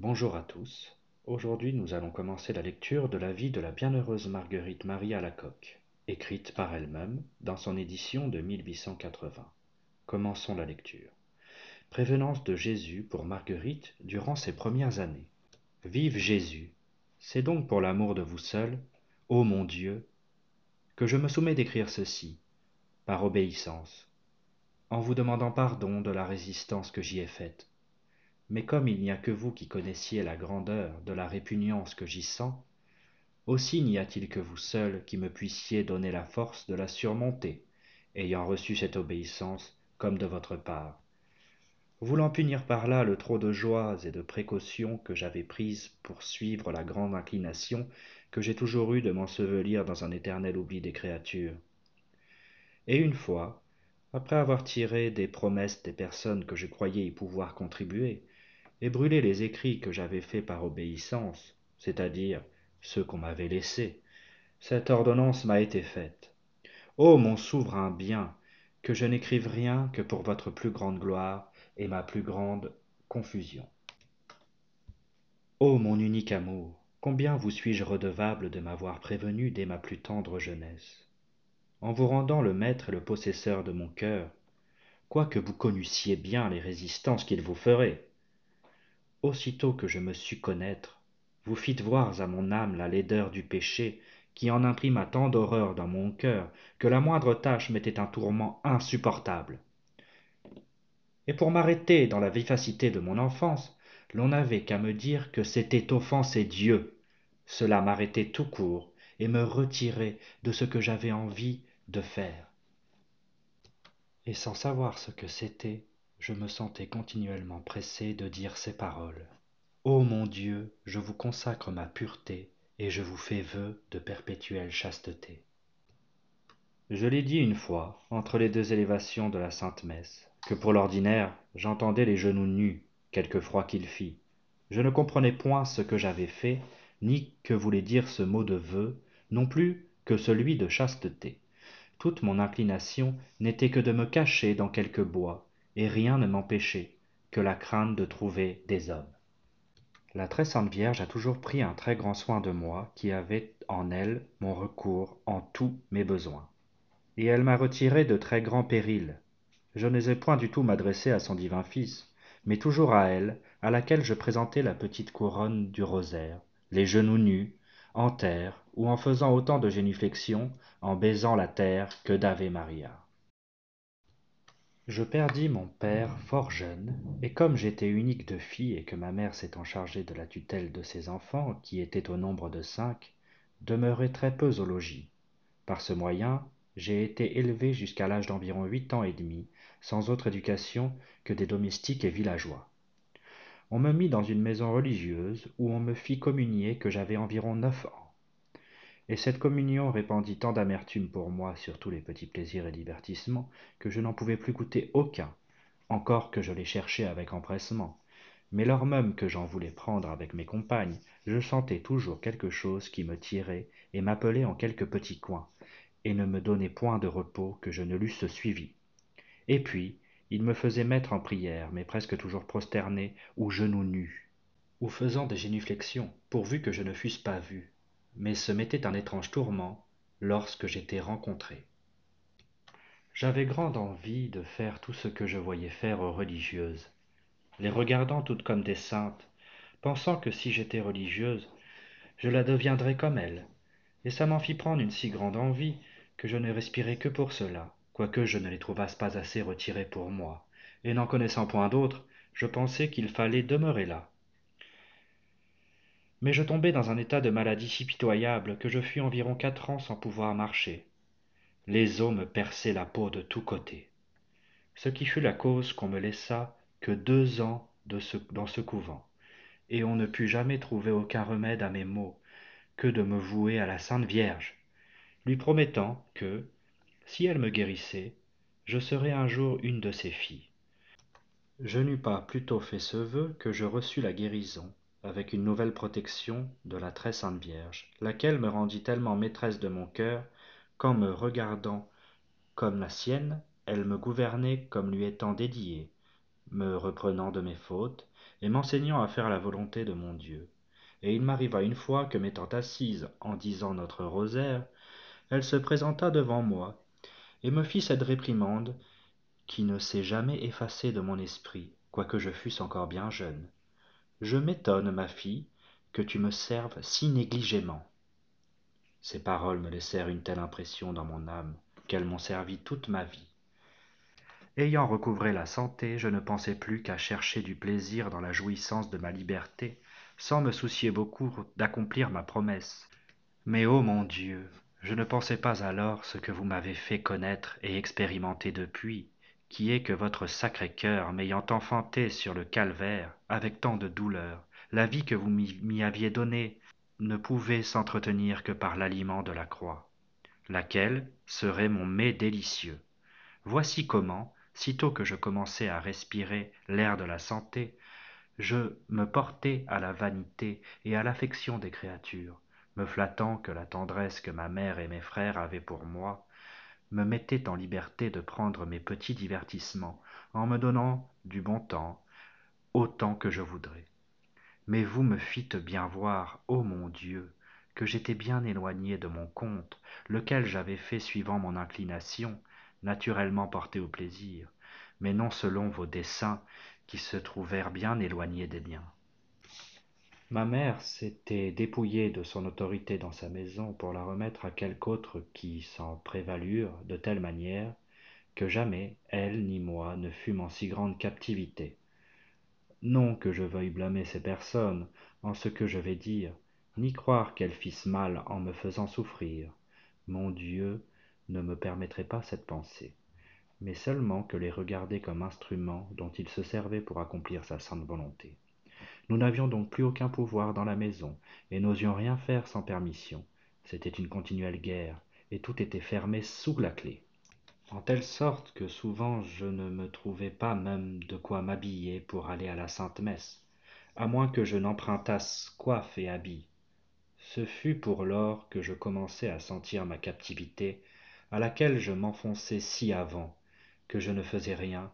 Bonjour à tous. Aujourd'hui, nous allons commencer la lecture de la vie de la bienheureuse Marguerite Marie Alacoque, écrite par elle-même dans son édition de 1880. Commençons la lecture. Prévenance de Jésus pour Marguerite durant ses premières années. Vive Jésus. C'est donc pour l'amour de vous seul, ô mon Dieu, que je me soumets d'écrire ceci, par obéissance, en vous demandant pardon de la résistance que j'y ai faite mais comme il n'y a que vous qui connaissiez la grandeur de la répugnance que j'y sens, aussi n'y a-t-il que vous seul qui me puissiez donner la force de la surmonter, ayant reçu cette obéissance comme de votre part. Voulant punir par là le trop de joies et de précautions que j'avais prises pour suivre la grande inclination que j'ai toujours eue de m'ensevelir dans un éternel oubli des créatures. Et une fois, après avoir tiré des promesses des personnes que je croyais y pouvoir contribuer, et brûler les écrits que j'avais faits par obéissance, c'est-à-dire ceux qu'on m'avait laissés, cette ordonnance m'a été faite. Ô mon souverain bien, que je n'écrive rien que pour votre plus grande gloire et ma plus grande confusion. Ô mon unique amour, combien vous suis-je redevable de m'avoir prévenu dès ma plus tendre jeunesse? En vous rendant le maître et le possesseur de mon cœur, quoique vous connussiez bien les résistances qu'il vous ferait, aussitôt que je me sus connaître vous fîtes voir à mon âme la laideur du péché qui en imprima tant d'horreur dans mon cœur que la moindre tâche m'était un tourment insupportable. Et pour m'arrêter dans la vivacité de mon enfance l'on n'avait qu'à me dire que c'était offenser dieu. Cela m'arrêtait tout court et me retirait de ce que j'avais envie de faire. Et sans savoir ce que c'était je me sentais continuellement pressé de dire ces paroles. Ô mon dieu je vous consacre ma pureté et je vous fais vœu de perpétuelle chasteté. Je l'ai dit une fois entre les deux élévations de la sainte messe que pour l'ordinaire j'entendais les genoux nus quelque froid qu'il fît je ne comprenais point ce que j'avais fait ni que voulait dire ce mot de vœu non plus que celui de chasteté. Toute mon inclination n'était que de me cacher dans quelque bois et rien ne m'empêchait que la crainte de trouver des hommes. La très sainte Vierge a toujours pris un très grand soin de moi qui avait en elle mon recours en tous mes besoins. Et elle m'a retiré de très grands périls. Je n'osais point du tout m'adresser à son divin Fils, mais toujours à elle, à laquelle je présentais la petite couronne du rosaire, les genoux nus, en terre, ou en faisant autant de génuflexions, en baisant la terre que d'Ave Maria je perdis mon père fort jeune et comme j'étais unique de filles et que ma mère s'étant chargée de la tutelle de ses enfants qui étaient au nombre de cinq demeurait très peu au logis. Par ce moyen j'ai été élevé jusqu'à l'âge d'environ huit ans et demi sans autre éducation que des domestiques et villageois. On me mit dans une maison religieuse où on me fit communier que j'avais environ neuf ans et cette communion répandit tant d'amertume pour moi sur tous les petits plaisirs et divertissements que je n'en pouvais plus goûter aucun encore que je les cherchais avec empressement. Mais lors même que j'en voulais prendre avec mes compagnes je sentais toujours quelque chose qui me tirait et m'appelait en quelque petit coin et ne me donnait point de repos que je ne l'eusse suivi. Et puis il me faisait mettre en prière mais presque toujours prosterné ou genoux nus ou faisant des génuflexions pourvu que je ne fusse pas vu mais ce m'était un étrange tourment lorsque j'étais rencontré. J'avais grande envie de faire tout ce que je voyais faire aux religieuses les regardant toutes comme des saintes pensant que si j'étais religieuse je la deviendrais comme elles. Et ça m'en fit prendre une si grande envie que je ne respirais que pour cela quoique je ne les trouvasse pas assez retirées pour moi. Et n'en connaissant point d'autres je pensais qu'il fallait demeurer là mais je tombai dans un état de maladie si pitoyable que je fus environ quatre ans sans pouvoir marcher. Les os me perçaient la peau de tous côtés. Ce qui fut la cause qu'on me laissa que deux ans dans ce couvent. Et on ne put jamais trouver aucun remède à mes maux que de me vouer à la sainte vierge lui promettant que si elle me guérissait je serais un jour une de ses filles. Je n'eus pas plutôt fait ce vœu que je reçus la guérison avec une nouvelle protection de la très sainte Vierge, laquelle me rendit tellement maîtresse de mon cœur qu'en me regardant comme la sienne, elle me gouvernait comme lui étant dédiée, me reprenant de mes fautes, et m'enseignant à faire la volonté de mon Dieu. Et il m'arriva une fois que m'étant assise en disant notre rosaire, elle se présenta devant moi, et me fit cette réprimande qui ne s'est jamais effacée de mon esprit, quoique je fusse encore bien jeune. Je m'étonne, ma fille, que tu me serves si négligemment. Ces paroles me laissèrent une telle impression dans mon âme qu'elles m'ont servi toute ma vie. Ayant recouvré la santé, je ne pensais plus qu'à chercher du plaisir dans la jouissance de ma liberté, sans me soucier beaucoup d'accomplir ma promesse. Mais ô mon Dieu, je ne pensais pas alors ce que vous m'avez fait connaître et expérimenter depuis, qui est que votre sacré cœur m'ayant enfanté sur le calvaire avec tant de douleur, la vie que vous m'y aviez donnée ne pouvait s'entretenir que par l'aliment de la croix, laquelle serait mon mets délicieux. Voici comment, sitôt que je commençai à respirer l'air de la santé, je me portai à la vanité et à l'affection des créatures, me flattant que la tendresse que ma mère et mes frères avaient pour moi me mettait en liberté de prendre mes petits divertissements en me donnant du bon temps autant que je voudrais. Mais vous me fîtes bien voir, ô mon Dieu, que j'étais bien éloigné de mon compte, lequel j'avais fait suivant mon inclination, naturellement porté au plaisir, mais non selon vos desseins, qui se trouvèrent bien éloignés des miens. Ma mère s'était dépouillée de son autorité dans sa maison pour la remettre à quelque autre qui s'en prévalure de telle manière que jamais elle ni moi ne fûmes en si grande captivité. Non que je veuille blâmer ces personnes en ce que je vais dire, ni croire qu'elles fissent mal en me faisant souffrir. Mon Dieu ne me permettrait pas cette pensée mais seulement que les regarder comme instruments dont il se servait pour accomplir sa sainte volonté. Nous n'avions donc plus aucun pouvoir dans la maison, et n'osions rien faire sans permission. C'était une continuelle guerre, et tout était fermé sous la clé. En telle sorte que souvent je ne me trouvais pas même de quoi m'habiller pour aller à la sainte messe, à moins que je n'empruntasse coiffe et habit. Ce fut pour lors que je commençai à sentir ma captivité, à laquelle je m'enfonçais si avant, que je ne faisais rien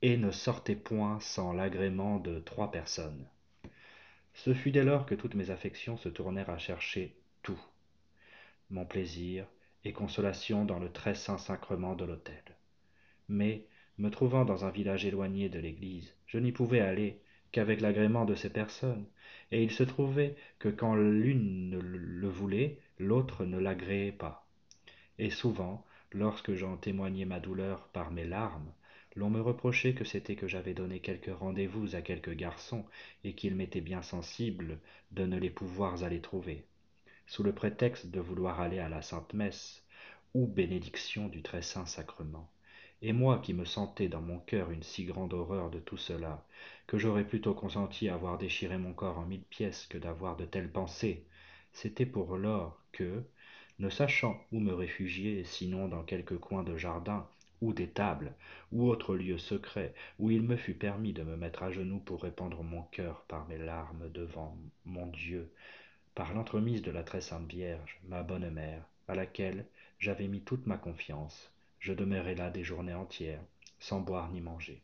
et ne sortais point sans l'agrément de trois personnes. Ce fut dès lors que toutes mes affections se tournèrent à chercher tout, mon plaisir et consolation dans le très saint sacrement de l'autel. Mais, me trouvant dans un village éloigné de l'église, je n'y pouvais aller qu'avec l'agrément de ces personnes, et il se trouvait que quand l'une le voulait, l'autre ne l'agréait pas. Et souvent, lorsque j'en témoignais ma douleur par mes larmes l'on me reprochait que c'était que j'avais donné quelques rendez-vous à quelques garçons et qu'il m'était bien sensible de ne les pouvoir aller trouver. Sous le prétexte de vouloir aller à la sainte messe ou bénédiction du très saint sacrement. Et moi qui me sentais dans mon cœur une si grande horreur de tout cela que j'aurais plutôt consenti à voir déchirer mon corps en mille pièces que d'avoir de telles pensées c'était pour lors que ne sachant où me réfugier sinon dans quelque coin de jardin ou d'étable ou autre lieu secret où il me fût permis de me mettre à genoux pour répandre mon cœur par mes larmes devant mon Dieu, par l'entremise de la très sainte Vierge, ma bonne mère, à laquelle j'avais mis toute ma confiance, je demeurai là des journées entières, sans boire ni manger.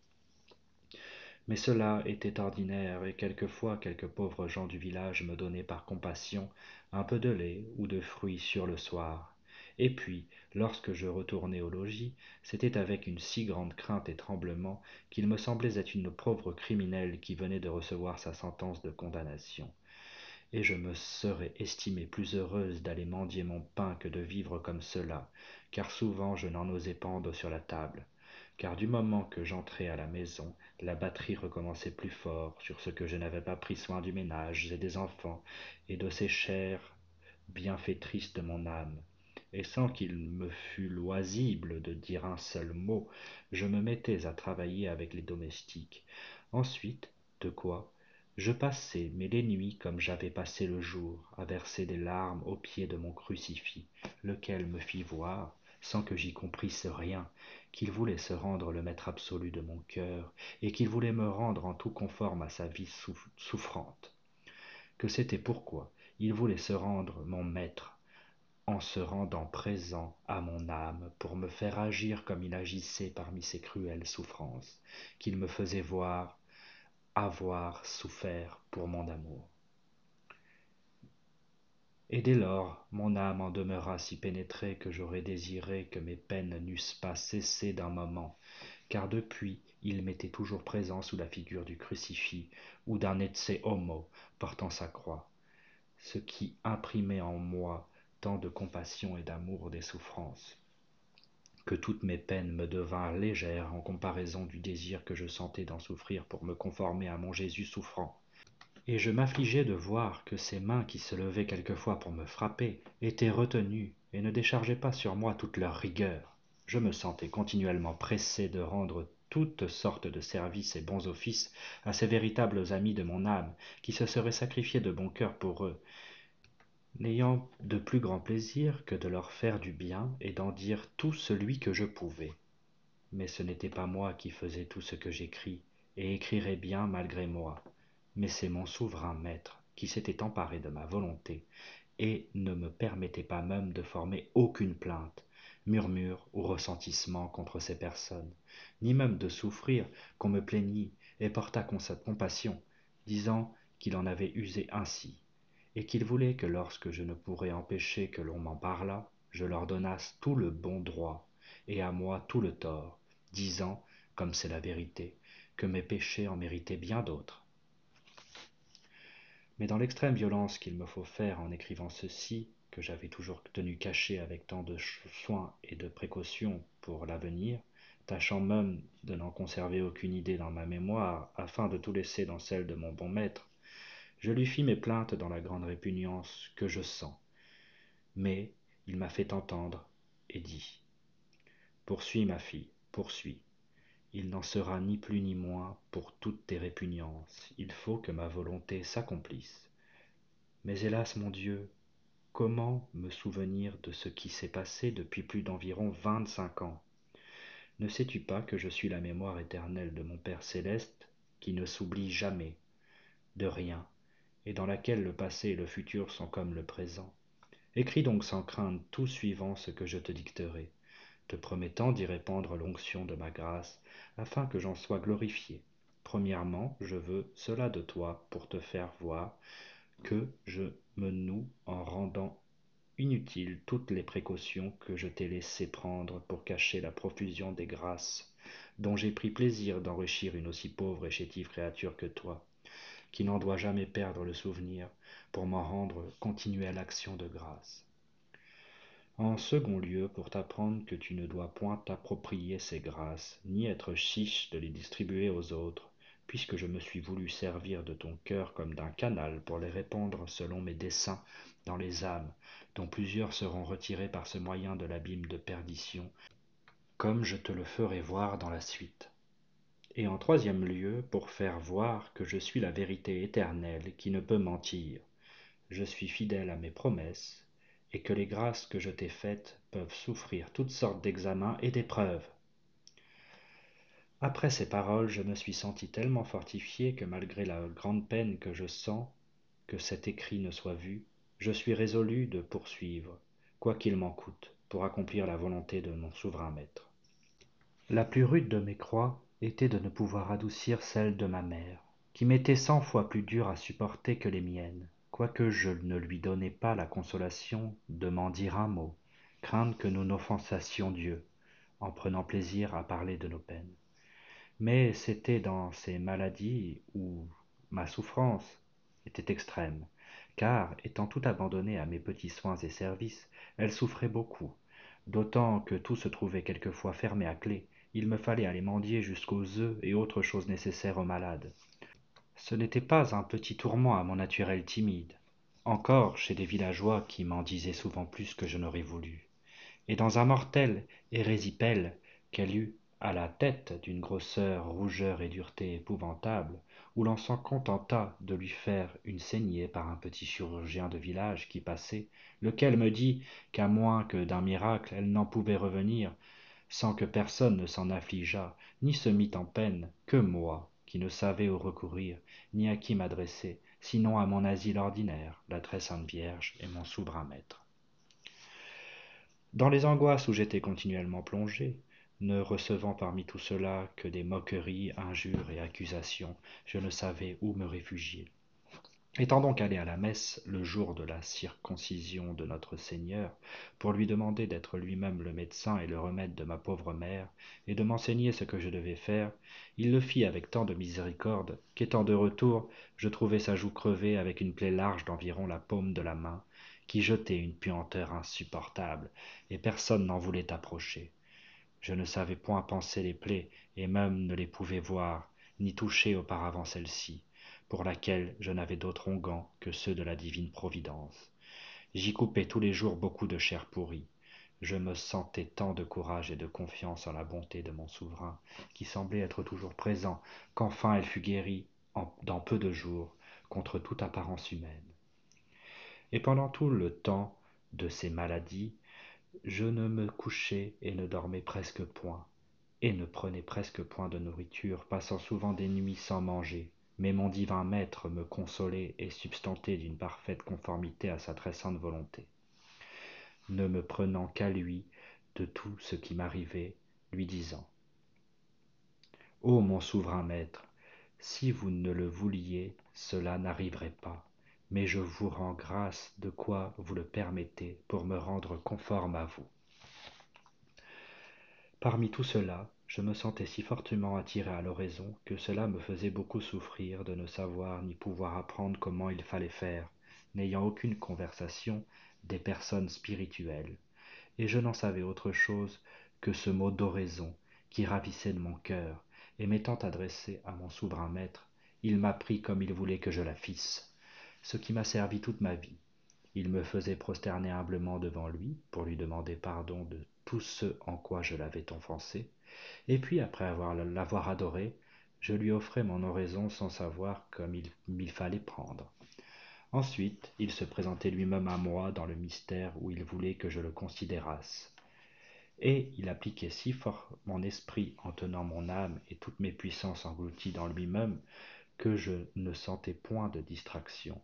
Mais cela était ordinaire, et quelquefois quelques pauvres gens du village me donnaient par compassion un peu de lait ou de fruits sur le soir. Et puis, lorsque je retournais au logis, c'était avec une si grande crainte et tremblement qu'il me semblait être une pauvre criminelle qui venait de recevoir sa sentence de condamnation. Et je me serais estimée plus heureuse d'aller mendier mon pain que de vivre comme cela, car souvent je n'en osais pendre sur la table car du moment que j'entrais à la maison, la batterie recommençait plus fort sur ce que je n'avais pas pris soin du ménage et des enfants, et de ces chères bienfaitrices de mon âme. Et sans qu'il me fût loisible de dire un seul mot, je me mettais à travailler avec les domestiques. Ensuite, de quoi je passais mais les nuits comme j'avais passé le jour, à verser des larmes au pied de mon crucifix, lequel me fit voir, sans que j'y comprisse rien, qu'il voulait se rendre le maître absolu de mon cœur, et qu'il voulait me rendre en tout conforme à sa vie souffrante. Que c'était pourquoi il voulait se rendre mon maître, en se rendant présent à mon âme pour me faire agir comme il agissait parmi ses cruelles souffrances, qu'il me faisait voir avoir souffert pour mon amour. Et dès lors, mon âme en demeura si pénétrée que j'aurais désiré que mes peines n'eussent pas cessé d'un moment, car depuis il m'était toujours présent sous la figure du crucifix ou d'un ecce homo portant sa croix, ce qui imprimait en moi de compassion et d'amour des souffrances, que toutes mes peines me devinrent légères en comparaison du désir que je sentais d'en souffrir pour me conformer à mon Jésus souffrant et je m'affligeais de voir que ces mains qui se levaient quelquefois pour me frapper étaient retenues et ne déchargeaient pas sur moi toute leur rigueur. Je me sentais continuellement pressé de rendre toutes sortes de services et bons offices à ces véritables amis de mon âme, qui se seraient sacrifiés de bon cœur pour eux, n'ayant de plus grand plaisir que de leur faire du bien et d'en dire tout celui que je pouvais. Mais ce n'était pas moi qui faisais tout ce que j'écris, et écrirais bien malgré moi mais c'est mon souverain maître qui s'était emparé de ma volonté et ne me permettait pas même de former aucune plainte, murmure ou ressentissement contre ces personnes, ni même de souffrir qu'on me plaignît et portât compassion, disant qu'il en avait usé ainsi, et qu'il voulait que lorsque je ne pourrais empêcher que l'on m'en parlât, je leur donnasse tout le bon droit, et à moi tout le tort, disant, comme c'est la vérité, que mes péchés en méritaient bien d'autres. Mais dans l'extrême violence qu'il me faut faire en écrivant ceci, que j'avais toujours tenu caché avec tant de soin et de précaution pour l'avenir, tâchant même de n'en conserver aucune idée dans ma mémoire, afin de tout laisser dans celle de mon bon maître, je lui fis mes plaintes dans la grande répugnance que je sens. Mais il m'a fait entendre et dit Poursuis, ma fille, poursuis. Il n'en sera ni plus ni moins pour toutes tes répugnances. Il faut que ma volonté s'accomplisse. Mais hélas mon dieu comment me souvenir de ce qui s'est passé depuis plus d'environ vingt-cinq ans? Ne sais-tu pas que je suis la mémoire éternelle de mon père céleste qui ne s'oublie jamais de rien? Et dans laquelle le passé et le futur sont comme le présent écris donc sans crainte tout suivant ce que je te dicterai te promettant d'y répandre l'onction de ma grâce afin que j'en sois glorifié. Premièrement, je veux cela de toi pour te faire voir que je me noue en rendant inutiles toutes les précautions que je t'ai laissé prendre pour cacher la profusion des grâces dont j'ai pris plaisir d'enrichir une aussi pauvre et chétive créature que toi, qui n'en doit jamais perdre le souvenir pour m'en rendre continuelle action de grâce. En second lieu pour t'apprendre que tu ne dois point t'approprier ces grâces ni être chiche de les distribuer aux autres puisque je me suis voulu servir de ton cœur comme d'un canal pour les répandre selon mes desseins dans les âmes dont plusieurs seront retirées par ce moyen de l'abîme de perdition comme je te le ferai voir dans la suite et en troisième lieu pour faire voir que je suis la vérité éternelle qui ne peut mentir je suis fidèle à mes promesses et que les grâces que je t'ai faites peuvent souffrir toutes sortes d'examens et d'épreuves. Après ces paroles, je me suis senti tellement fortifié que malgré la grande peine que je sens que cet écrit ne soit vu, je suis résolu de poursuivre, quoi qu'il m'en coûte, pour accomplir la volonté de mon souverain maître. La plus rude de mes croix était de ne pouvoir adoucir celle de ma mère, qui m'était cent fois plus dure à supporter que les miennes quoique je ne lui donnais pas la consolation de m'en dire un mot, crainte que nous n'offensassions Dieu, en prenant plaisir à parler de nos peines. Mais c'était dans ces maladies où ma souffrance était extrême, car, étant tout abandonnée à mes petits soins et services, elle souffrait beaucoup, d'autant que tout se trouvait quelquefois fermé à clef, il me fallait aller mendier jusqu'aux œufs et autres choses nécessaires aux malades. Ce n'était pas un petit tourment à mon naturel timide. Encore chez des villageois qui m'en disaient souvent plus que je n'aurais voulu. Et dans un mortel érésipèle qu'elle eut à la tête d'une grosseur rougeur et dureté épouvantables où l'on s'en contenta de lui faire une saignée par un petit chirurgien de village qui passait lequel me dit qu'à moins que d'un miracle elle n'en pouvait revenir sans que personne ne s'en affligeât ni se mit en peine que moi qui ne savais où recourir ni à qui m'adresser sinon à mon asile ordinaire la très sainte vierge et mon souverain maître dans les angoisses où j'étais continuellement plongé ne recevant parmi tout cela que des moqueries, injures et accusations, je ne savais où me réfugier. Étant donc allé à la messe le jour de la circoncision de notre Seigneur, pour lui demander d'être lui-même le médecin et le remède de ma pauvre mère, et de m'enseigner ce que je devais faire, il le fit avec tant de miséricorde, qu'étant de retour, je trouvai sa joue crevée avec une plaie large d'environ la paume de la main, qui jetait une puanteur insupportable, et personne n'en voulait approcher. Je ne savais point penser les plaies, et même ne les pouvais voir, ni toucher auparavant celles-ci pour laquelle je n'avais d'autre onguent que ceux de la divine providence. J'y coupais tous les jours beaucoup de chair pourrie. Je me sentais tant de courage et de confiance en la bonté de mon souverain, qui semblait être toujours présent, qu'enfin elle fut guérie, dans peu de jours, contre toute apparence humaine. Et pendant tout le temps de ces maladies, je ne me couchais et ne dormais presque point, et ne prenais presque point de nourriture, passant souvent des nuits sans manger, mais mon divin maître me consolait et substantait d'une parfaite conformité à sa très sainte volonté. Ne me prenant qu'à lui de tout ce qui m'arrivait, lui disant Ô mon souverain maître, si vous ne le vouliez, cela n'arriverait pas, mais je vous rends grâce de quoi vous le permettez pour me rendre conforme à vous. Parmi tout cela, je me sentais si fortement attiré à l'oraison que cela me faisait beaucoup souffrir de ne savoir ni pouvoir apprendre comment il fallait faire, n'ayant aucune conversation des personnes spirituelles, et je n'en savais autre chose que ce mot d'oraison qui ravissait de mon cœur, et m'étant adressé à mon souverain maître, il m'apprit comme il voulait que je la fisse, ce qui m'a servi toute ma vie. Il me faisait prosterner humblement devant lui pour lui demander pardon de tout ce en quoi je l'avais offensé, et puis après avoir l'avoir adoré, je lui offrais mon oraison sans savoir comme il m'y fallait prendre. Ensuite, il se présentait lui-même à moi dans le mystère où il voulait que je le considérasse. Et il appliquait si fort mon esprit en tenant mon âme et toutes mes puissances englouties dans lui-même, que je ne sentais point de distraction,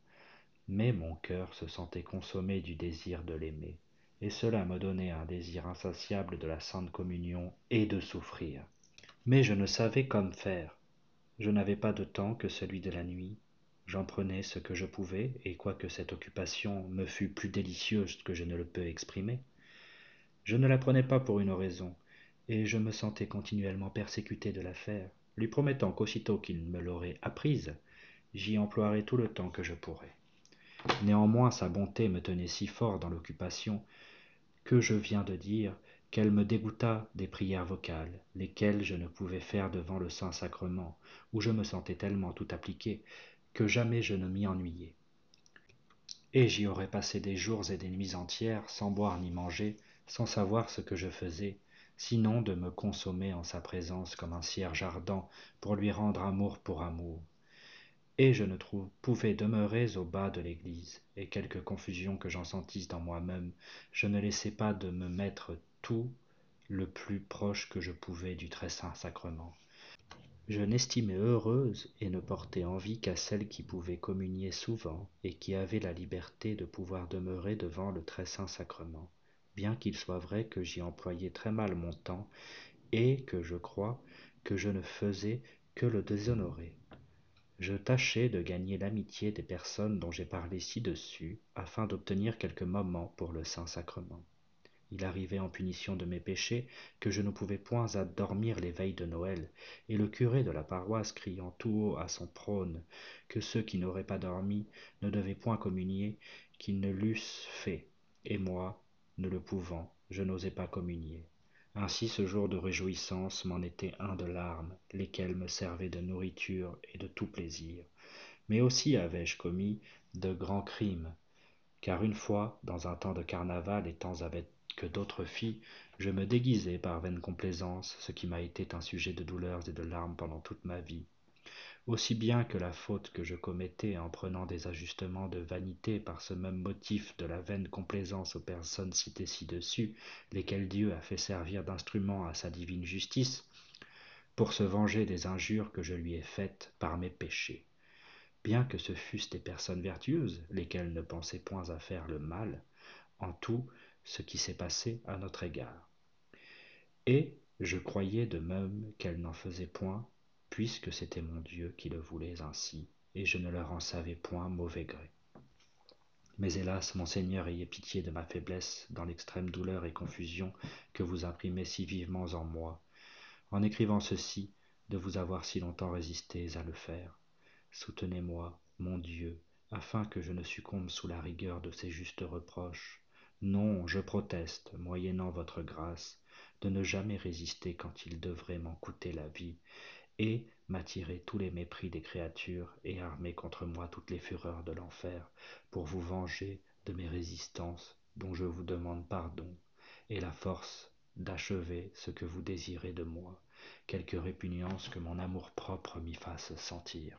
mais mon cœur se sentait consommé du désir de l'aimer et cela me donnait un désir insatiable de la sainte communion et de souffrir. Mais je ne savais comme faire. Je n'avais pas de temps que celui de la nuit. J'en prenais ce que je pouvais, et quoique cette occupation me fût plus délicieuse que je ne le peux exprimer, je ne la prenais pas pour une raison, et je me sentais continuellement persécuté de la faire, lui promettant qu'aussitôt qu'il me l'aurait apprise, j'y emploierais tout le temps que je pourrais. Néanmoins sa bonté me tenait si fort dans l'occupation que je viens de dire qu'elle me dégoûta des prières vocales, lesquelles je ne pouvais faire devant le Saint-Sacrement, où je me sentais tellement tout appliqué que jamais je ne m'y ennuyais. Et j'y aurais passé des jours et des nuits entières sans boire ni manger, sans savoir ce que je faisais, sinon de me consommer en sa présence comme un cierge ardent pour lui rendre amour pour amour et je ne pouvais demeurer au bas de l'église, et quelque confusion que j'en sentisse dans moi-même, je ne laissais pas de me mettre tout le plus proche que je pouvais du très saint sacrement. Je n'estimais heureuse et ne portais envie qu'à celle qui pouvait communier souvent et qui avait la liberté de pouvoir demeurer devant le très saint sacrement, bien qu'il soit vrai que j'y employais très mal mon temps et que je crois que je ne faisais que le déshonorer je tâchais de gagner l'amitié des personnes dont j'ai parlé ci-dessus, afin d'obtenir quelques moments pour le Saint-Sacrement. Il arrivait en punition de mes péchés que je ne pouvais point dormir les veilles de Noël, et le curé de la paroisse criant tout haut à son prône que ceux qui n'auraient pas dormi ne devaient point communier, qu'ils ne l'eussent fait, et moi, ne le pouvant, je n'osais pas communier. Ainsi ce jour de réjouissance m'en était un de larmes, lesquelles me servaient de nourriture et de tout plaisir. Mais aussi avais-je commis de grands crimes, car une fois, dans un temps de carnaval, étant avec d'autres filles, je me déguisai par vaine complaisance, ce qui m'a été un sujet de douleurs et de larmes pendant toute ma vie aussi bien que la faute que je commettais en prenant des ajustements de vanité par ce même motif de la vaine complaisance aux personnes citées ci-dessus, lesquelles Dieu a fait servir d'instruments à sa divine justice, pour se venger des injures que je lui ai faites par mes péchés. Bien que ce fussent des personnes vertueuses, lesquelles ne pensaient point à faire le mal, en tout ce qui s'est passé à notre égard. Et je croyais de même qu'elle n'en faisait point, puisque c'était mon Dieu qui le voulait ainsi, et je ne leur en savais point mauvais gré. Mais hélas, mon Seigneur, ayez pitié de ma faiblesse dans l'extrême douleur et confusion que vous imprimez si vivement en moi, en écrivant ceci, de vous avoir si longtemps résisté à le faire. Soutenez-moi, mon Dieu, afin que je ne succombe sous la rigueur de ces justes reproches. Non, je proteste, moyennant votre grâce, de ne jamais résister quand il devrait m'en coûter la vie, et m'attirer tous les mépris des créatures et armer contre moi toutes les fureurs de l'enfer, pour vous venger de mes résistances dont je vous demande pardon, et la force d'achever ce que vous désirez de moi, quelque répugnance que mon amour-propre m'y fasse sentir.